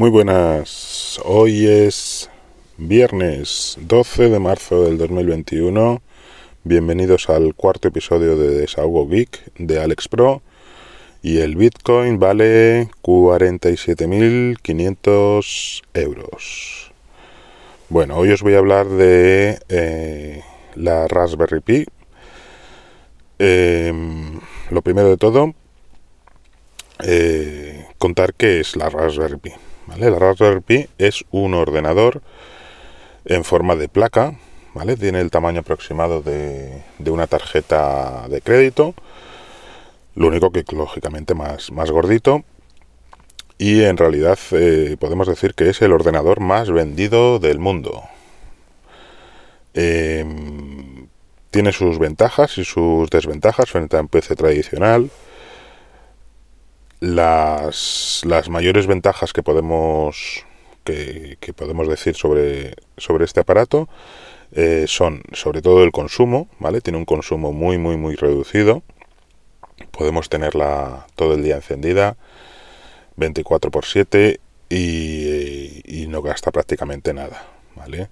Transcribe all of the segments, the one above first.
Muy buenas, hoy es viernes 12 de marzo del 2021. Bienvenidos al cuarto episodio de Desahogo Geek de Alex Pro. Y el Bitcoin vale 47.500 euros. Bueno, hoy os voy a hablar de eh, la Raspberry Pi. Em, lo primero de todo, eh, contar qué es la Raspberry Pi. La Raspberry Pi es un ordenador en forma de placa, ¿vale? Tiene el tamaño aproximado de, una tarjeta de crédito, lo único que lógicamente más, más gordito. Y en realidad eh, podemos decir que es el ordenador más vendido del mundo. Em, tiene sus ventajas y sus desventajas frente a un PC tradicional las, las mayores ventajas que podemos, que, podemos decir sobre, sobre este aparato eh, son sobre todo el consumo, ¿vale? Tiene un consumo muy, muy, muy reducido. Podemos tenerla todo el día encendida, 24 por 7 y, no gasta prácticamente nada, ¿vale?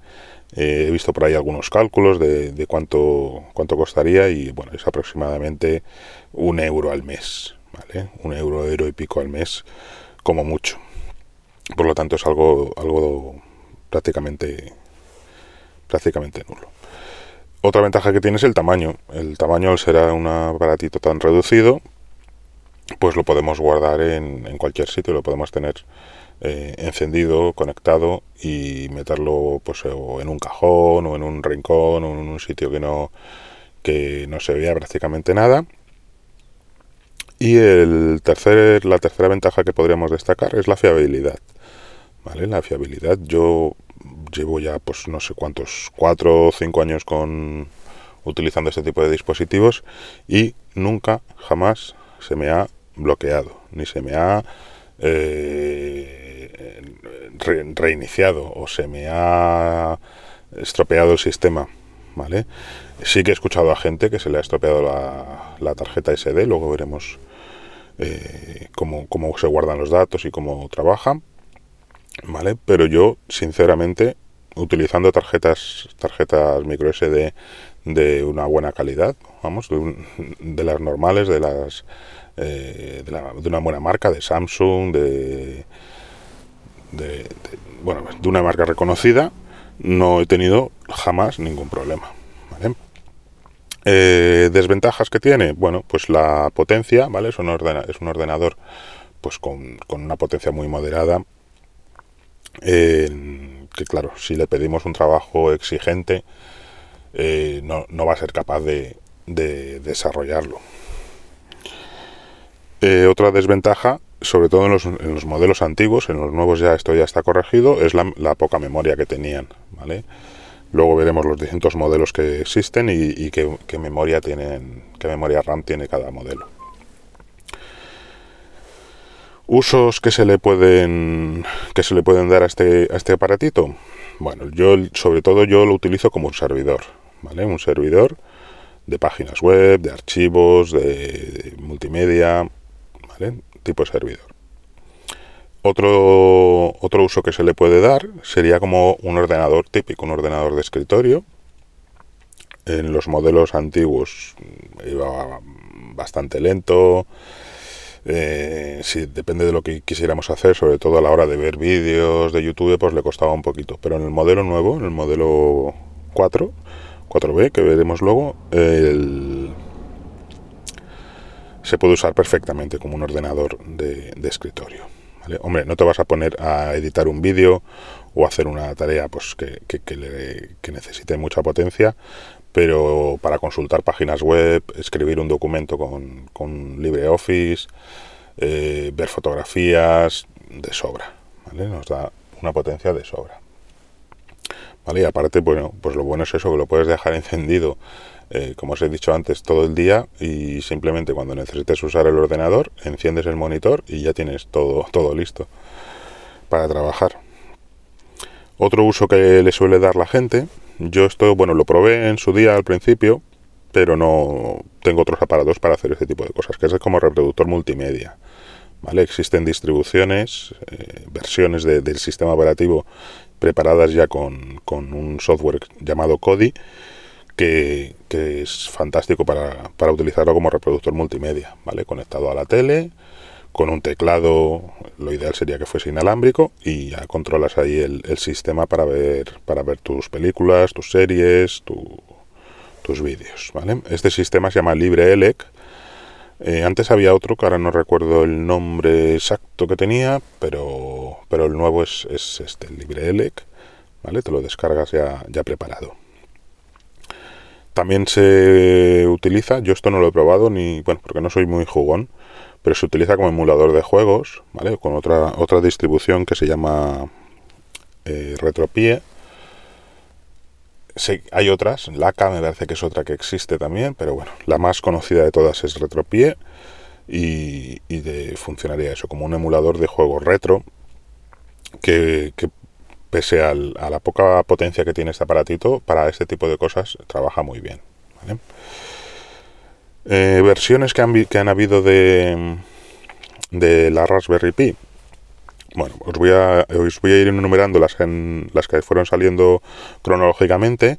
Eh, he visto por ahí algunos cálculos de, de, cuánto, cuánto costaría y bueno, es aproximadamente un euro al mes, un euro, euro y pico al mes, como mucho. Por lo tanto, es algo, algo prácticamente, prácticamente nulo. Otra ventaja que tiene es el tamaño. El tamaño, al un aparatito tan reducido, pues lo podemos guardar en, cualquier sitio, lo podemos tener eh, encendido, conectado y meterlo pues en un cajón o en un rincón o en un sitio que no que no se vea prácticamente nada y el tercer, la tercera ventaja que podríamos destacar es la fiabilidad. ¿Vale? La fiabilidad, yo llevo ya pues no sé cuántos, cuatro o cinco años con utilizando este tipo de dispositivos y nunca jamás se me ha bloqueado, ni se me ha eh, reiniciado o se me ha estropeado el sistema. ¿Vale? Sí que he escuchado a gente que se le ha estropeado la, la tarjeta SD, luego veremos eh, cómo, se guardan los datos y cómo trabajan, ¿vale? Pero yo, sinceramente, utilizando tarjetas, tarjetas micro SD de una buena calidad, vamos, de, las normales, de las eh, de, una buena marca, de Samsung, de, de, bueno, de una marca reconocida, no he tenido jamás ningún problema. Eh, desventajas que tiene, bueno, pues la potencia, ¿vale? Es un, un ordenador pues con, una potencia muy moderada. que claro, si le pedimos un trabajo exigente, eh, no, va a ser capaz de, desarrollarlo. Eh, otra desventaja, sobre todo en los, modelos antiguos, en los nuevos ya esto ya está corregido, es la, la poca memoria que tenían, ¿vale? Luego veremos los distintos modelos que existen y, qué, memoria tienen, qué memoria RAM tiene cada modelo. Usos que se le pueden que se le pueden dar a este, a este aparatito. Bueno, yo sobre todo yo lo utilizo como un servidor, ¿vale? Un servidor de páginas web, de archivos, de, multimedia, ¿vale? Tipo servidor. Otro, otro uso que se le puede dar sería como un ordenador típico, un ordenador de escritorio. En los modelos antiguos iba bastante lento. Eh, si depende de lo que quisiéramos hacer, sobre todo a la hora de ver vídeos de YouTube, pues le costaba un poquito. Pero en el modelo nuevo, en el modelo 4, 4B, que veremos luego, se puede usar perfectamente como un ordenador de escritorio. Hombre, no te vas a poner a editar un vídeo o hacer una tarea pues que, necesite mucha potencia, pero para consultar páginas web, escribir un documento con, LibreOffice, eh, ver fotografías, de sobra, Nos da una potencia de sobra. ¿Vale? Y aparte, bueno, pues lo bueno es eso, que lo puedes dejar encendido eh, como os he dicho antes, todo el día y simplemente cuando necesites usar el ordenador, enciendes el monitor y ya tienes todo, todo listo para trabajar. Otro uso que le suele dar la gente, yo esto, bueno, lo probé en su día al principio, pero no tengo otros aparatos para hacer este tipo de cosas, que es como reproductor multimedia. Existen distribuciones, eh, versiones del sistema operativo preparadas ya con, un software llamado Kodi, que, es fantástico para, para, utilizarlo como reproductor multimedia, ¿vale? Conectado a la tele, con un teclado, lo ideal sería que fuese inalámbrico, y ya controlas ahí el, sistema para ver, para ver tus películas, tus series, tus vídeos, ¿vale? Este sistema se llama LibreELEC, eh, antes había otro que ahora no recuerdo el nombre exacto que tenía, pero, pero el nuevo es, es este, LibreELEC, ¿vale? Te lo descargas ya, ya preparado. También se utiliza, yo esto no lo he probado ni, bueno, porque no soy muy jugón, pero se utiliza como emulador de juegos, ¿vale? Con otra, otra distribución que se llama eh, Retropie hay otras, Laca me parece que es otra que existe también, pero bueno, la más conocida de todas es Retropie y, de, funcionaría eso como un emulador de juegos retro que, pese a la poca potencia que tiene este aparatito, para este tipo de cosas trabaja muy bien. Eh, versiones que han, que han habido de, de la Raspberry Pi. Bueno, os voy a, os voy a ir enumerando las, en, las que fueron saliendo cronológicamente.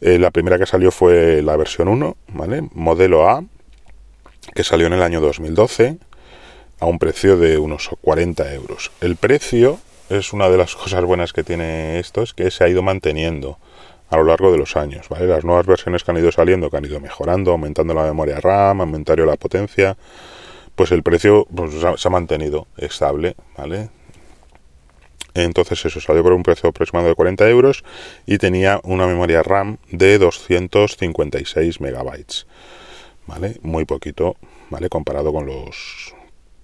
Eh, la primera que salió fue la versión 1, ¿vale? Modelo A, que salió en el año 2012 a un precio de unos 40 euros. El precio es una de las cosas buenas que tiene esto, es que se ha ido manteniendo a lo largo de los años. Las nuevas versiones que han ido saliendo, que han ido mejorando, aumentando la memoria RAM, aumentando la potencia, pues el precio pues, se ha mantenido estable, ¿vale? Entonces eso salió por un precio aproximado de 40 euros y tenía una memoria RAM de 256 megabytes, ¿vale? Muy poquito, ¿vale? Comparado con los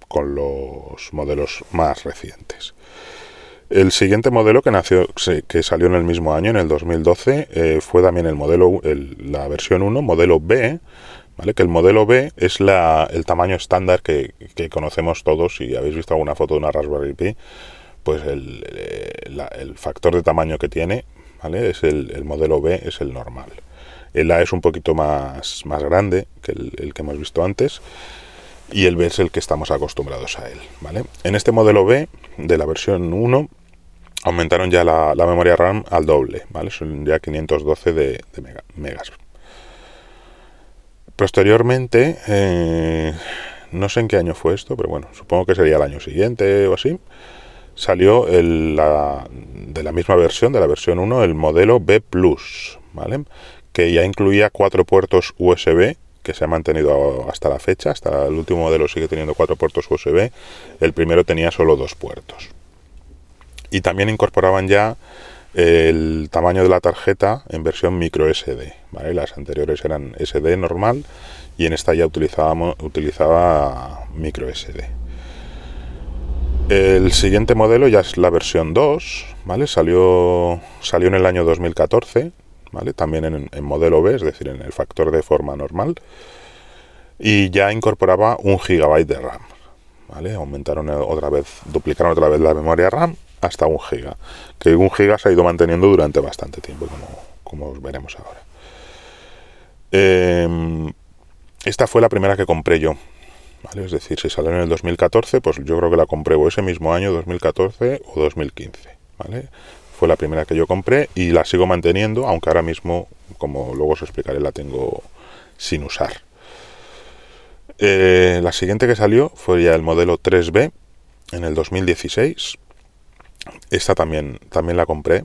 con los modelos más recientes. El siguiente modelo que nació, que salió en el mismo año, en el 2012, eh, fue también el modelo, la versión 1, modelo B, que el modelo B es la, el tamaño estándar que, conocemos todos. Si habéis visto alguna foto de una Raspberry Pi, pues el, el factor de tamaño que tiene, ¿vale? Es el, modelo B, es el normal. El A es un poquito más, más grande que el, que hemos visto antes y el B es el que estamos acostumbrados a él, ¿vale? En este modelo B de la versión 1 aumentaron ya la, memoria RAM al doble, ¿vale? Son ya 512 de, megas. Posteriormente, eh, no sé en qué año fue esto, pero bueno, supongo que sería el año siguiente o así, salió el, la, de la misma versión, de la versión 1, el modelo B ¿vale? Que ya incluía cuatro puertos USB, que se ha mantenido hasta la fecha, hasta el último modelo sigue teniendo cuatro puertos USB, el primero tenía solo dos puertos. Y también incorporaban ya el tamaño de la tarjeta en versión micro SD. Las anteriores eran SD normal y en esta ya utilizábamos, utilizaba micro SD. El siguiente modelo ya es la versión 2, ¿vale? Salió, salió en el año 2014, También en, modelo B, es decir, en el factor de forma normal. Y ya incorporaba un gigabyte de RAM. Aumentaron otra vez, duplicaron otra vez la memoria RAM hasta un giga. Que un giga se ha ido manteniendo durante bastante tiempo, como, veremos ahora. Em, esta fue la primera que compré yo. Es decir, si salió en el 2014, pues yo creo que la compré ese mismo año, 2014 o 2015. ¿vale? Fue la primera que yo compré y la sigo manteniendo, aunque ahora mismo, como luego os explicaré, la tengo sin usar. Eh, la siguiente que salió fue ya el modelo 3B en el 2016 esta también, también la compré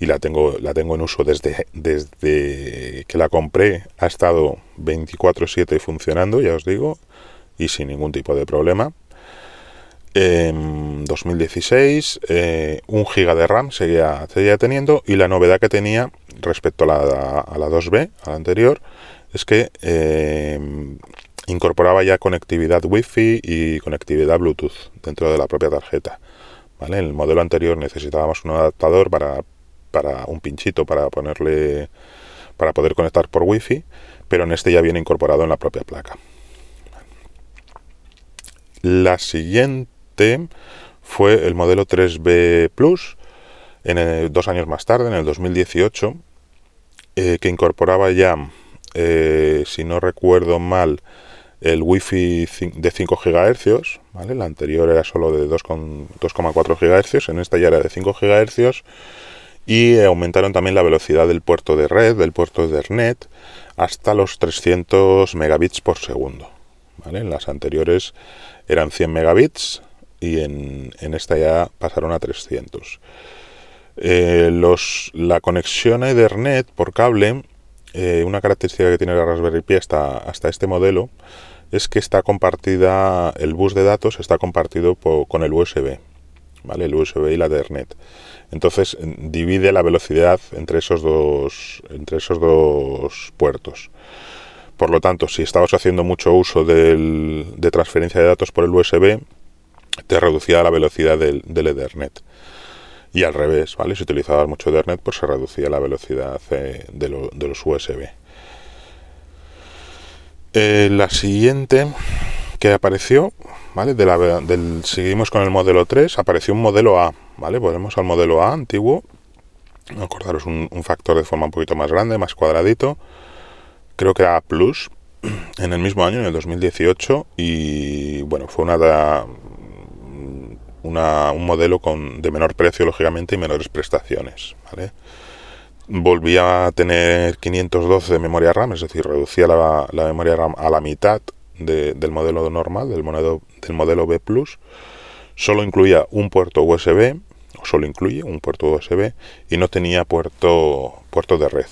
y la tengo, la tengo en uso desde, desde que la compré. Ha estado 24/7 funcionando, ya os digo, y sin ningún tipo de problema. En 2016, eh, un giga de RAM seguía, seguía, teniendo y la novedad que tenía respecto a la, a la 2B, a la anterior, es que eh, incorporaba ya conectividad Wi-Fi y conectividad Bluetooth dentro de la propia tarjeta. En el modelo anterior necesitábamos un adaptador para, para un pinchito para ponerle para poder conectar por wifi, pero en este ya viene incorporado en la propia placa. La siguiente fue el modelo 3B Plus, en dos años más tarde, en el 2018, eh, que incorporaba ya, eh, si no recuerdo mal, el Wi-Fi de 5 GHz, ¿vale? La anterior era solo de 2,4 GHz, en esta ya era de 5 GHz y aumentaron también la velocidad del puerto de red, del puerto de Ethernet, hasta los 300 megabits por segundo. ¿vale? Las anteriores eran 100 megabits y en, esta ya pasaron a 300. Eh, los, la conexión a Ethernet por cable, eh, una característica que tiene la Raspberry Pi hasta, hasta este modelo, es que está compartida, el bus de datos está compartido con el USB, ¿vale? El USB y la Ethernet. Entonces divide la velocidad entre esos dos, entre esos dos puertos. Por lo tanto, si estabas haciendo mucho uso de transferencia de datos por el USB, te reducía la velocidad del, Ethernet. Y al revés, ¿vale? Si utilizabas mucho Ethernet, pues se reducía la velocidad eh, de, de los USB. Eh, la siguiente que apareció, ¿vale? De la, del, seguimos con el modelo 3, apareció un modelo A, ¿vale? Volvemos al modelo A antiguo. Acordaros un, factor de forma un poquito más grande, más cuadradito. Creo que era A+, en el mismo año, en el 2018, y bueno, fue una, un modelo con, de menor precio, lógicamente, y menores prestaciones, volvía a tener 512 de memoria RAM, es decir, reducía la, memoria RAM a la mitad del modelo normal, del modelo, del modelo B ⁇ solo incluía un puerto USB, o solo incluye un puerto USB, y no tenía puerto, puerto de red,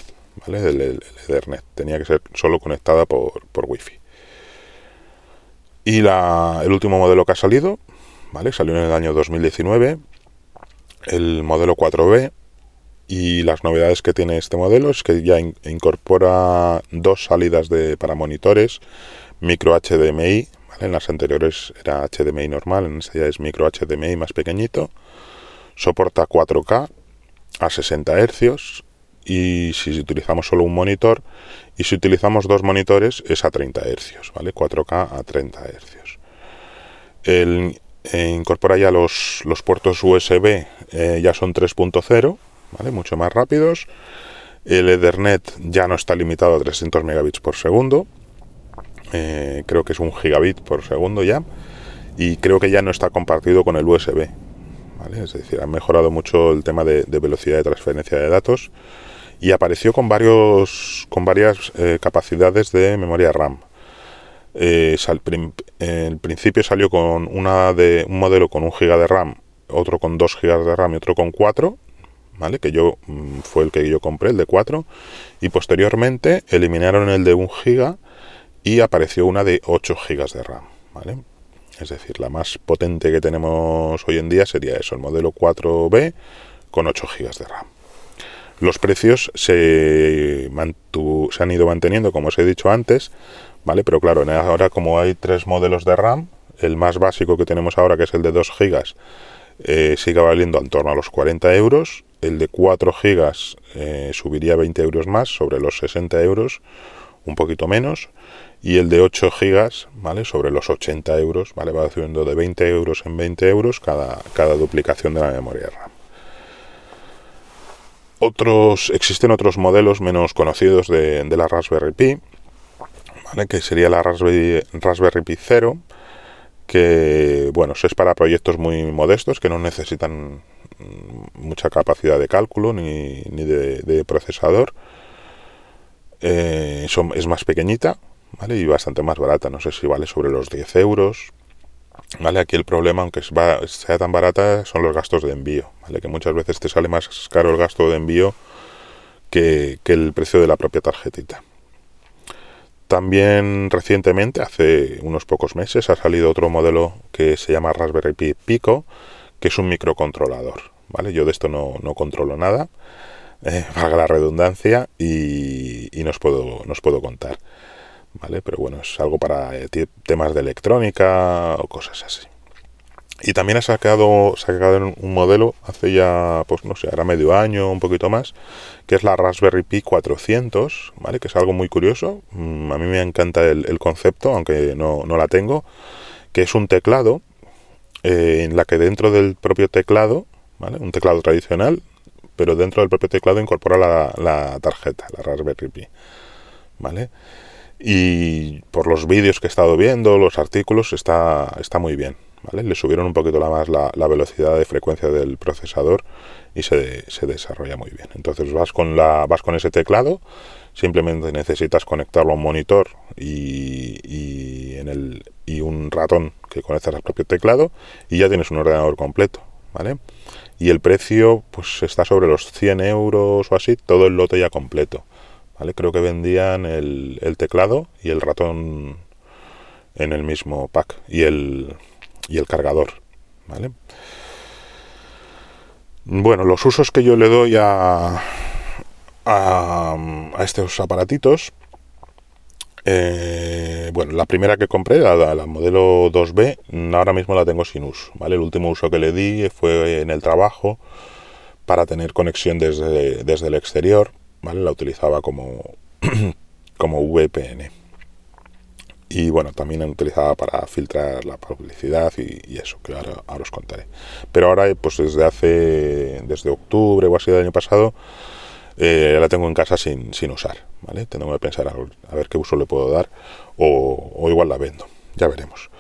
¿vale? Del, Ethernet, tenía que ser solo conectada por, por Wi-Fi. Y la, el último modelo que ha salido, ¿vale? Salió en el año 2019, el modelo 4B, y las novedades que tiene este modelo es que ya incorpora dos salidas de, para monitores, micro HDMI, en las anteriores era HDMI normal, en esta ya es micro HDMI más pequeñito, soporta 4K a 60 Hz y si utilizamos solo un monitor y si utilizamos dos monitores es a 30 Hz, ¿vale? 4K a 30 Hz. El, eh, incorpora ya los, los puertos USB, eh, ya son 3.0 mucho más rápidos. El Ethernet ya no está limitado a 300 megabits por segundo. Eh, creo que es un gigabit por segundo ya. Y creo que ya no está compartido con el USB. Es decir, han mejorado mucho el tema de, velocidad de transferencia de datos. Y apareció con, varios, con varias eh, capacidades de memoria RAM. Eh, en principio salió con una de, un modelo con un giga de RAM, otro con 2 gigas de RAM y otro con 4 ¿vale? Que yo mm, fue el que yo compré, el de 4, y posteriormente eliminaron el de 1 GB y apareció una de 8 GB de RAM, ¿vale? Es decir, la más potente que tenemos hoy en día sería eso, el modelo 4B con 8 GB de RAM. Los precios se, se han ido manteniendo, como os he dicho antes, ¿vale? Pero claro, ahora como hay tres modelos de RAM, el más básico que tenemos ahora, que es el de 2 GB, eh, sigue valiendo en torno a los 40 euros el de 4 gigas eh, subiría 20 euros más, sobre los 60 euros, un poquito menos, y el de 8 gigas, ¿vale? Sobre los 80 euros, ¿vale? Va subiendo de 20 euros en 20 euros cada, cada duplicación de la memoria RAM. Otros, existen otros modelos menos conocidos de, la Raspberry Pi, que sería la Raspberry, Pi 0, que bueno, es para proyectos muy modestos que no necesitan mucha capacidad de cálculo ni, de, procesador. Eh, es más pequeñita y bastante más barata. No sé si vale sobre los 10 euros. Aquí el problema, aunque sea tan barata, son los gastos de envío. Que muchas veces te sale más caro el gasto de envío que, que el precio de la propia tarjetita. También recientemente, hace unos pocos meses, ha salido otro modelo que se llama Raspberry Pi Pico, que es un microcontrolador. ¿vale? Yo de esto no, controlo nada, eh, valga la redundancia, y, y nos, puedo, puedo contar. ¿vale? Pero bueno, es algo para eh, temas de electrónica o cosas así. Y también ha sacado, sacado un modelo hace ya, pues no sé, ahora medio año, un poquito más, que es la Raspberry Pi 400, ¿vale? Que es algo muy curioso. Mm, a mí me encanta el, concepto, aunque no, no, la tengo, que es un teclado eh, en la que dentro del propio teclado, ¿vale? un teclado tradicional, pero dentro del propio teclado incorpora la, tarjeta, la Raspberry Pi. ¿vale? Y por los vídeos que he estado viendo, los artículos, está, está muy bien. ¿Vale? Le subieron un poquito la más la, velocidad de frecuencia del procesador y se, se, desarrolla muy bien. Entonces vas con, la, vas con ese teclado, simplemente necesitas conectarlo a un monitor y, y, en el, y un ratón que conectas al propio teclado y ya tienes un ordenador completo. ¿vale? Y el precio pues está sobre los 100 euros o así, todo el lote ya completo. ¿vale? Creo que vendían el, el teclado y el ratón en el mismo pack y el, y el cargador. ¿vale? Bueno, los usos que yo le doy a, a, estos aparatitos eh, bueno, la primera que compré, la, la, modelo 2B, ahora mismo la tengo sin uso, ¿vale? El último uso que le di fue en el trabajo para tener conexión desde, desde el exterior, ¿vale? La utilizaba como, como VPN. Y bueno, también la utilizaba para filtrar la publicidad y, eso, que ahora, ahora, os contaré. Pero ahora, pues desde hace, desde octubre o así del año pasado, eh, la tengo en casa sin, sin usar, ¿vale? Tengo que pensar a, ver qué uso le puedo dar o, igual la vendo, ya veremos.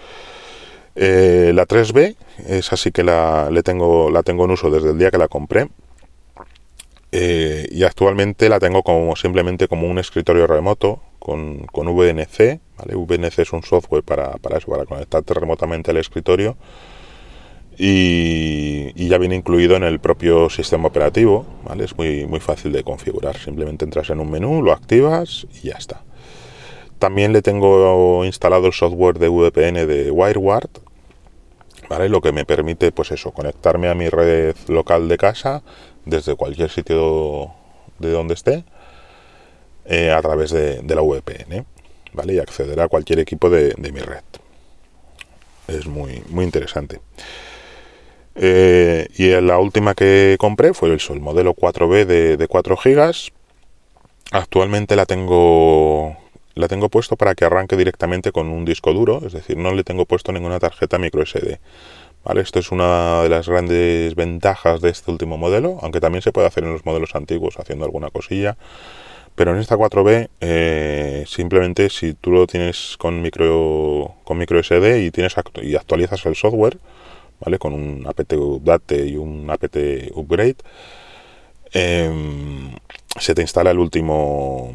Eh, la 3B es así que la, le tengo, la tengo en uso desde el día que la compré eh, y actualmente la tengo como simplemente como un escritorio remoto con, con VNC. VNC es un software para, para eso, para conectarte remotamente al escritorio y, ya viene incluido en el propio sistema operativo, ¿vale? Es muy, muy fácil de configurar, simplemente entras en un menú, lo activas y ya está. También le tengo instalado el software de VPN de WireGuard, ¿vale? Lo que me permite, pues eso, conectarme a mi red local de casa desde cualquier sitio de donde esté eh, a través de, la VPN, ¿vale? Y acceder a cualquier equipo de, de mi red. Es muy, muy interesante. Eh, y la última que compré fue el, el modelo 4B de, 4 GB. Actualmente la tengo la tengo puesto para que arranque directamente con un disco duro, es decir, no le tengo puesto ninguna tarjeta micro SD. ¿Vale? Esto es una de las grandes ventajas de este último modelo, aunque también se puede hacer en los modelos antiguos haciendo alguna cosilla. Pero en esta 4B, eh, simplemente si tú lo tienes con micro, con micro SD y, tienes y actualizas el software, ¿vale? Con un apt update y un apt upgrade, em, se te instala el último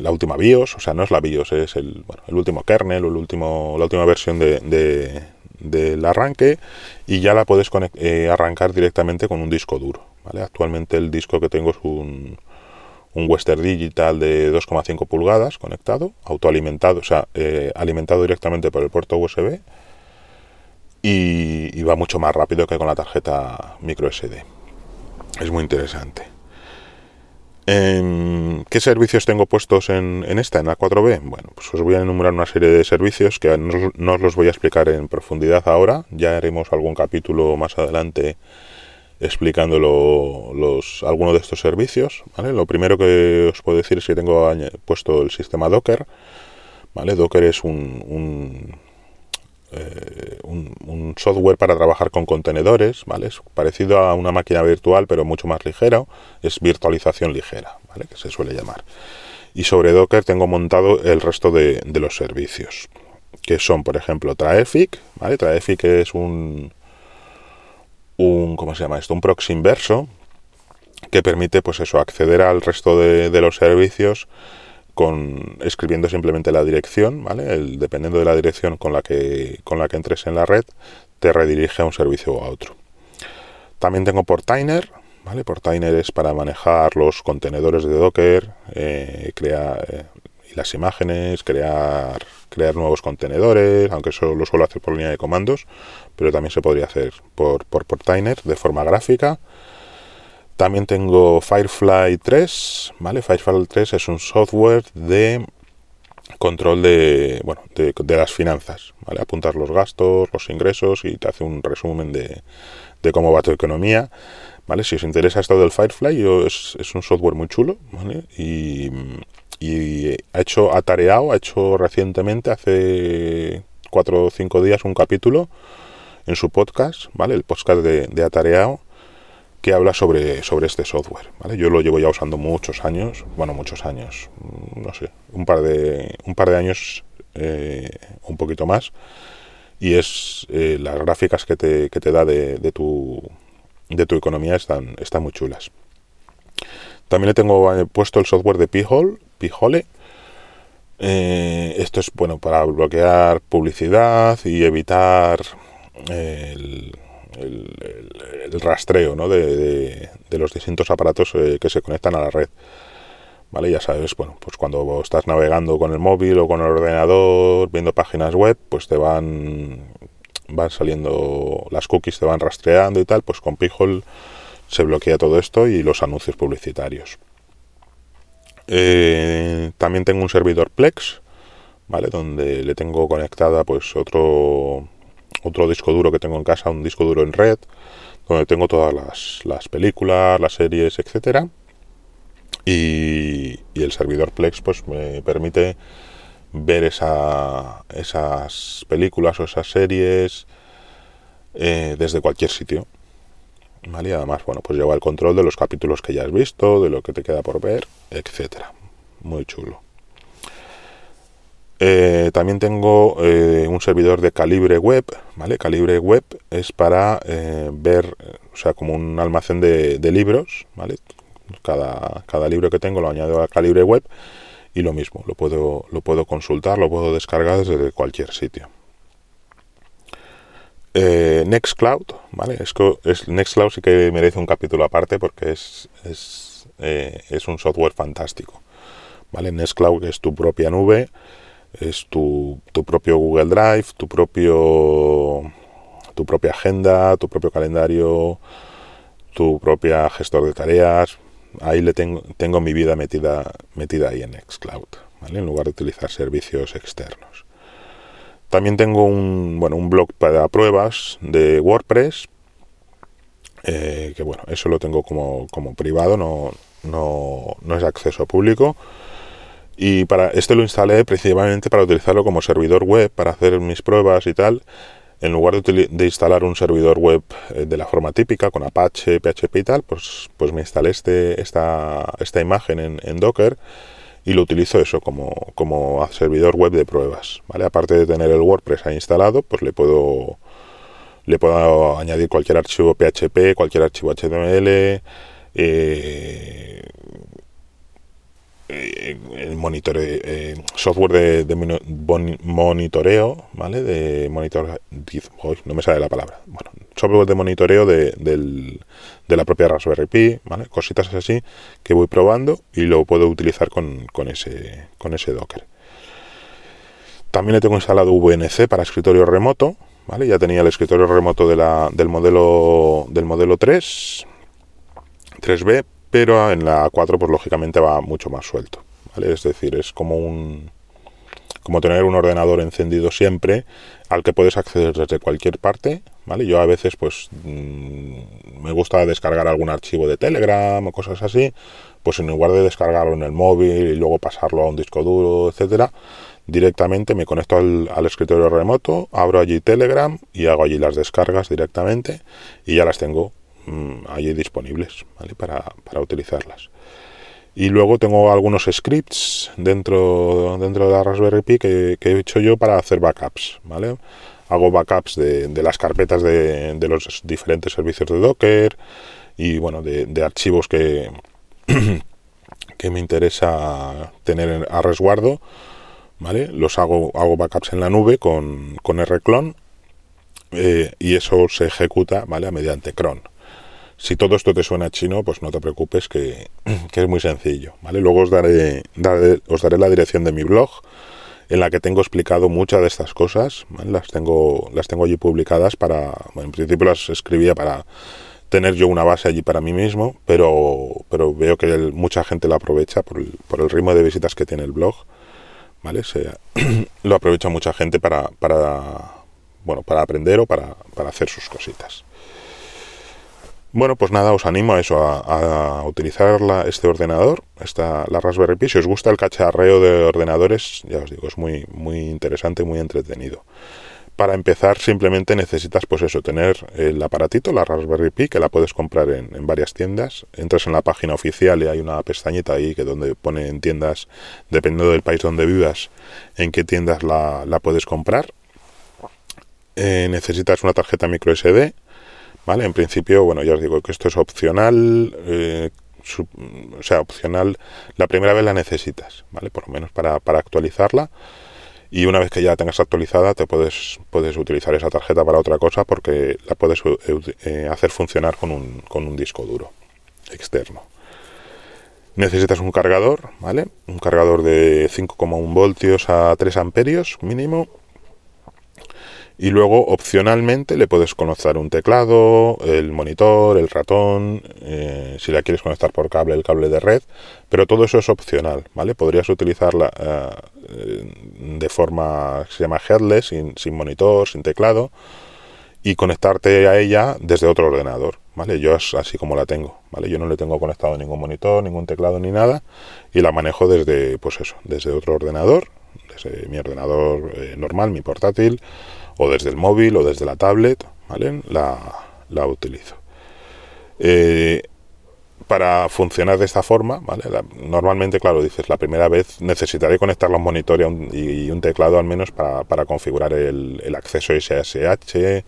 la última BIOS, o sea, no es la BIOS, es el, bueno, el último kernel o el último, la última versión de, del arranque y ya la puedes eh, arrancar directamente con un disco duro. ¿vale? Actualmente el disco que tengo es un, un Western Digital de 2,5 pulgadas conectado, autoalimentado, o sea, eh, alimentado directamente por el puerto USB y, va mucho más rápido que con la tarjeta micro SD. Es muy interesante. Em, ¿Qué servicios tengo puestos en, esta, en la 4B? Bueno, pues os voy a enumerar una serie de servicios que no, os los voy a explicar en profundidad ahora. Ya haremos algún capítulo más adelante explicando los, algunos de estos servicios. Lo primero que os puedo decir es que tengo puesto el sistema Docker. Docker es un eh, un, software para trabajar con contenedores, parecido a una máquina virtual, pero mucho más ligero. Es virtualización ligera. Que se suele llamar. Y sobre Docker tengo montado el resto de, los servicios, que son, por ejemplo, Traefic, ¿vale? Traefic es un, un, ¿cómo se llama esto? Un proxy inverso que permite, pues eso, acceder al resto de, los servicios con escribiendo simplemente la dirección, ¿vale? El, dependiendo de la dirección con la que con la que entres en la red, te redirige a un servicio o a otro. También tengo Portainer, ¿vale? Portainer es para manejar los contenedores de Docker, eh, crear eh, las imágenes, crear crear nuevos contenedores, aunque eso lo suelo hacer por línea de comandos, pero también se podría hacer por, por Portainer de forma gráfica también tengo Firefly 3, ¿vale? Firefly 3 es un software de control de, bueno, de, las finanzas. Apuntas los gastos, los ingresos y te hace un resumen de, cómo va tu economía, ¿vale? Si os interesa esto del Firefly, yo, es, un software muy chulo, ¿vale? Y, ha hecho, atareado, ha hecho recientemente, hace cuatro o cinco días, un capítulo en su podcast, ¿vale? El podcast de, de Atareado que habla sobre, sobre este software. ¿vale? Yo lo llevo ya usando muchos años, bueno, muchos años, mm, no sé, un par de, un par de años, eh, un poquito más, y es eh, las gráficas que te, que te da de, de, tu, de tu economía están, están muy chulas. También le tengo eh, puesto el software de Pihole, Pihole. esto es bueno para bloquear publicidad y evitar el, el, rastreo ¿no? de, los distintos aparatos eh, que se conectan a la red. ¿Vale? Ya sabes, bueno, pues cuando estás navegando con el móvil o con el ordenador, viendo páginas web, pues te van, van saliendo las cookies, te van rastreando y tal, pues con Pijol se bloquea todo esto y los anuncios publicitarios. Eh, también tengo un servidor Plex, ¿vale? Donde le tengo conectada pues otro otro disco duro que tengo en casa, un disco duro en red, donde tengo todas las, películas, las series, etcétera. Y, el servidor Plex pues me permite ver esa, esas películas o esas series eh, desde cualquier sitio. Y además, bueno, pues lleva el control de los capítulos que ya has visto, de lo que te queda por ver, etcétera. Muy chulo. Eh, también tengo eh, un servidor de calibre web, ¿vale? Calibre web es para eh, ver, o sea, como un almacén de, libros, ¿vale? Cada, cada, libro que tengo lo añado a calibre web y lo mismo, lo puedo, lo puedo consultar, lo puedo descargar desde cualquier sitio. Nextcloud, ¿vale? Es, es, Nextcloud sí que merece un capítulo aparte porque es, es, es un software fantástico, ¿vale? Nextcloud es tu propia nube, es tu, tu, propio Google Drive, tu propio tu propia agenda, tu propio calendario, tu propia gestor de tareas. Ahí le tengo, tengo mi vida metida, metida ahí en Xcloud, ¿vale? en lugar de utilizar servicios externos. También tengo un, bueno, un blog para pruebas de WordPress, eh, que bueno, eso lo tengo como, como privado, no, no, no es acceso público y para este lo instalé principalmente para utilizarlo como servidor web, para hacer mis pruebas y tal. En lugar de, instalar un servidor web eh, de la forma típica, con Apache, PHP y tal, pues, pues me instalé este, esta, esta imagen en, Docker y lo utilizo eso como, como servidor web de pruebas. ¿vale? Aparte de tener el WordPress ahí instalado, pues le puedo, le puedo añadir cualquier archivo PHP, cualquier archivo HTML, eh, eh, el monitoreo, eh, software de, monitoreo, ¿vale? De monitor, no me sale la palabra. Software de monitoreo de, la propia Raspberry Pi. Cositas así que voy probando y lo puedo utilizar con, ese, con ese Docker. También le tengo instalado VNC para escritorio remoto, ¿vale? Ya tenía el escritorio remoto de del modelo del modelo 3 3B, pero en la 4 pues lógicamente va mucho más suelto, ¿vale? Es decir, es como un como tener un ordenador encendido siempre al que puedes acceder desde cualquier parte, Yo a veces pues mm, me gusta descargar algún archivo de Telegram o cosas así, pues en lugar de descargarlo en el móvil y luego pasarlo a un disco duro, etcétera, directamente me conecto al, al, escritorio remoto, abro allí Telegram y hago allí las descargas directamente y ya las tengo Mm, allí disponibles para, para, utilizarlas. Y luego tengo algunos scripts dentro, dentro de la Raspberry Pi que, he hecho yo para hacer backups. ¿vale? Hago backups de, de las carpetas de, de, los diferentes servicios de Docker y bueno, de, archivos que, que me interesa tener a resguardo. ¿vale? Los hago, hago backups en la nube con, con Rclone eh, y eso se ejecuta ¿vale? mediante cron. Si todo esto te suena chino, pues no te preocupes que, es muy sencillo, ¿vale? Luego os daré, os daré la dirección de mi blog en la que tengo explicado muchas de estas cosas, Las tengo las tengo allí publicadas para en principio las escribía para tener yo una base allí para mí mismo, pero pero veo que mucha gente lo aprovecha por el, por el ritmo de visitas que tiene el blog, ¿vale? Se, lo aprovecha mucha gente para para bueno, para aprender o para, para hacer sus cositas. Bueno, pues nada, os animo a eso, a, utilizar este ordenador, esta, la Raspberry Pi. Si os gusta el cacharreo de ordenadores, ya os digo, es muy, muy interesante, muy entretenido. para empezar simplemente necesitas pues eso, tener el aparatito, la Raspberry Pi, que la puedes comprar en, varias tiendas. Entras en la página oficial y hay una pestañita ahí que donde pone en tiendas, dependiendo del país donde vivas, en qué tiendas la, puedes comprar. Eh, necesitas una tarjeta micro SD, ¿vale? En principio, bueno, ya os digo que esto es opcional, eh, o sea, opcional, la primera vez la necesitas, ¿vale? Por lo menos para, para actualizarla y una vez que ya la tengas actualizada te puedes, puedes utilizar esa tarjeta para otra cosa porque la puedes eh, hacer funcionar con un, con un disco duro externo. Necesitas un cargador, ¿vale? Un cargador de 5,1 voltios a 3 amperios mínimo y luego opcionalmente le puedes conectar un teclado, el monitor, el ratón, eh, si la quieres conectar por cable, el cable de red, pero todo eso es opcional, ¿vale? Podrías utilizarla eh, de forma que se llama headless, sin, monitor, sin teclado, y conectarte a ella desde otro ordenador, ¿vale? Yo es así como la tengo, ¿vale? Yo no le tengo conectado ningún monitor, ningún teclado ni nada, y la manejo desde, pues eso, desde otro ordenador, desde mi ordenador eh, normal, mi portátil, o desde el móvil o desde la tablet, ¿vale? La, utilizo. Eh, para funcionar de esta forma, ¿vale? normalmente, claro, dices, la primera vez necesitaré conectar los monitores y un teclado al menos para, configurar el, acceso SSH,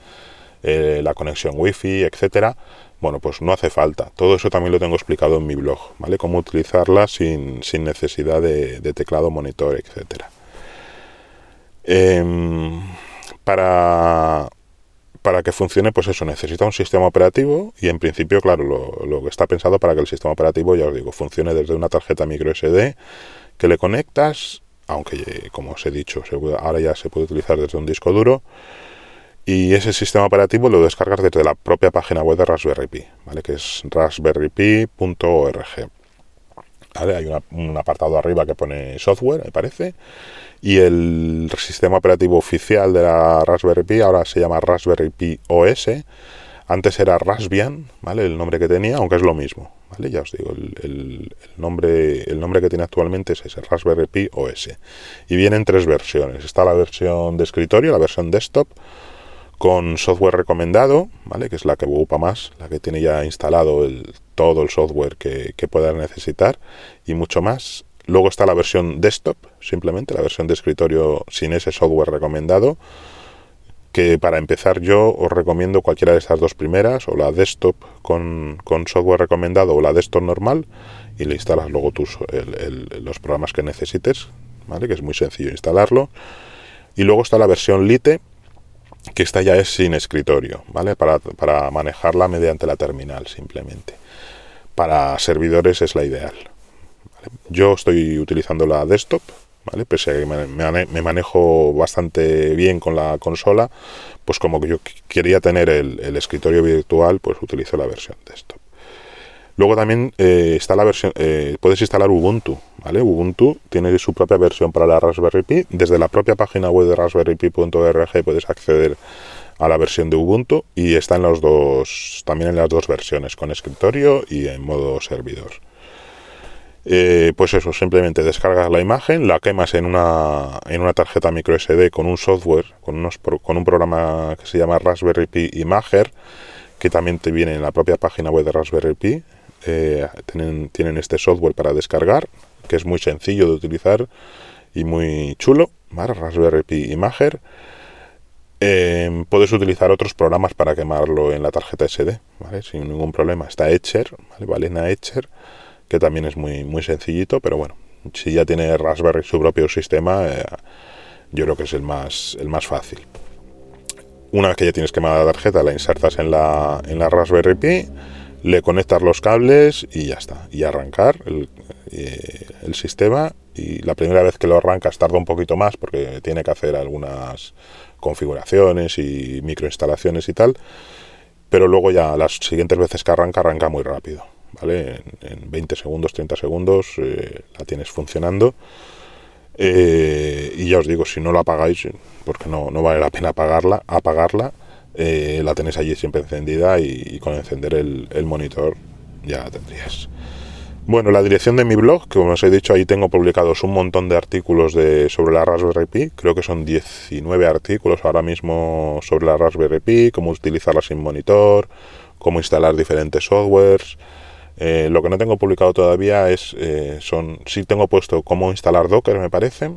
eh, la conexión Wi-Fi, etcétera. Bueno, pues no hace falta. Todo eso también lo tengo explicado en mi blog, ¿vale? Cómo utilizarla sin, necesidad de, teclado, monitor, etcétera. Em, para, para que funcione, pues eso, necesita un sistema operativo y en principio, claro, lo, que está pensado para que el sistema operativo, ya os digo, funcione desde una tarjeta micro SD que le conectas, aunque como os he dicho, ahora ya se puede utilizar desde un disco duro y ese sistema operativo lo descargas desde la propia página web de Raspberry Pi, ¿vale? que es raspberrypi.org. Hay un apartado arriba que pone software, me parece, y el sistema operativo oficial de la Raspberry Pi ahora se llama Raspberry Pi OS. Antes era Raspbian, ¿vale? El nombre que tenía, aunque es lo mismo, ¿vale? Ya os digo, el, nombre, el nombre que tiene actualmente es Raspberry Pi OS. Y vienen tres versiones. Está la versión de escritorio, la versión desktop, con software recomendado, ¿vale? Que es la que ocupa más, la que tiene ya instalado el, todo el software que, que pueda necesitar y mucho más. Luego está la versión desktop, simplemente la versión de escritorio sin ese software recomendado, que para empezar yo os recomiendo cualquiera de estas dos primeras, o la desktop con, software recomendado o la desktop normal, y le instalas luego tus, los programas que necesites, ¿vale? que es muy sencillo instalarlo. Y luego está la versión Lite, que esta ya es sin escritorio, ¿vale? Para, para manejarla mediante la terminal simplemente. Para servidores es la ideal. Yo estoy utilizando la desktop, ¿vale? Pese a que me, manejo bastante bien con la consola, pues como yo quería tener el, escritorio virtual, pues utilizo la versión desktop. Luego también eh, está la versión, eh, puedes instalar Ubuntu, ¿vale? Ubuntu tiene su propia versión para la Raspberry Pi. Desde la propia página web de raspberrypi.org puedes acceder a la versión de Ubuntu y está en los dos, también en las dos versiones, con escritorio y en modo servidor. Eh, pues eso, simplemente descargas la imagen, la quemas en una, en una tarjeta micro SD con un software, con, unos, con un programa que se llama Raspberry Pi Imager, que también te viene en la propia página web de Raspberry Pi. Eh, tienen, tienen este software para descargar, que es muy sencillo de utilizar y muy chulo, Raspberry Pi Imager. Eh, puedes utilizar otros programas para quemarlo en la tarjeta SD, sin ningún problema. Está Etcher, ¿vale? Valena Etcher que también es muy, muy sencillito, pero bueno, si ya tiene Raspberry su propio sistema, eh, yo creo que es el más, el más fácil. Una vez que ya tienes quemada la tarjeta, la insertas en la, en la Raspberry Pi, le conectas los cables y ya está. Y arrancar el, eh, el sistema. Y la primera vez que lo arrancas tarda un poquito más porque tiene que hacer algunas configuraciones y microinstalaciones y tal. Pero luego ya las siguientes veces que arranca, arranca muy rápido. ¿vale? En, 20 segundos, 30 segundos eh, la tienes funcionando. Eh, y ya os digo, si no la apagáis, porque no, no vale la pena apagarla, apagarla, eh, la tenéis allí siempre encendida y, con encender el, el, monitor ya la tendrías. Bueno, la dirección de mi blog, que como os he dicho, ahí tengo publicados un montón de artículos de, sobre la Raspberry Pi. Creo que son 19 artículos ahora mismo sobre la Raspberry Pi, cómo utilizarla sin monitor, cómo instalar diferentes softwares. Eh, lo que no tengo publicado todavía es, eh, son, sí tengo puesto cómo instalar Docker, me parece,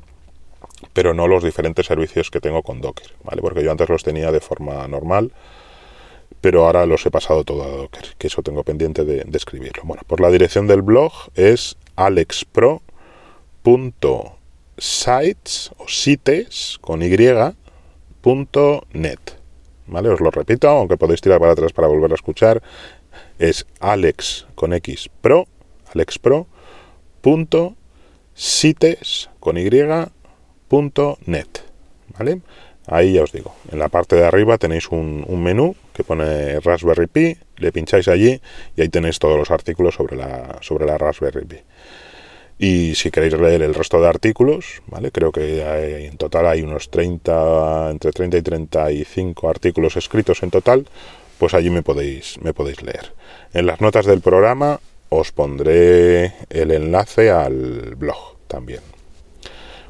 pero no los diferentes servicios que tengo con Docker, ¿vale? Porque yo antes los tenía de forma normal pero ahora los he pasado todo a Docker, que eso tengo pendiente de, escribirlo. Bueno, por la dirección del blog es alexpro.sites o sites con y .net. ¿Vale? Os lo repito, aunque podéis tirar para atrás para volver a escuchar. Es alex con x pro, alexpro.sites con y .net. ¿Vale? Ahí ya os digo, en la parte de arriba tenéis un, menú que pone Raspberry Pi, le pincháis allí y ahí tenéis todos los artículos sobre la, sobre la Raspberry Pi. Y si queréis leer el resto de artículos, ¿vale? Creo que en total hay unos 30, entre 30 y 35 artículos escritos en total, pues allí me podéis, me podéis leer. En las notas del programa os pondré el enlace al blog también.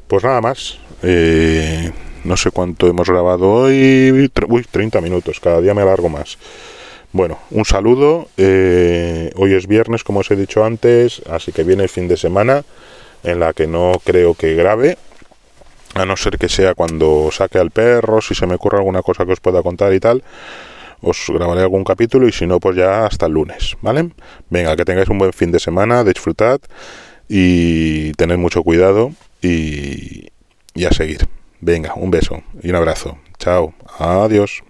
Pues nada más. Eh, no sé cuánto hemos grabado hoy. Uy, 30 minutos, cada día me alargo más. Bueno, un saludo. Eh, hoy es viernes, como os he dicho antes, así que viene el fin de semana en la que no creo que grabe. A no ser que sea cuando saque al perro, si se me ocurre alguna cosa que os pueda contar y tal, os grabaré algún capítulo y si no, pues ya hasta el lunes, ¿vale? Venga, que tengáis un buen fin de semana, disfrutad y tened mucho cuidado y, y a seguir. Venga, un beso y un abrazo. Chao. Adiós.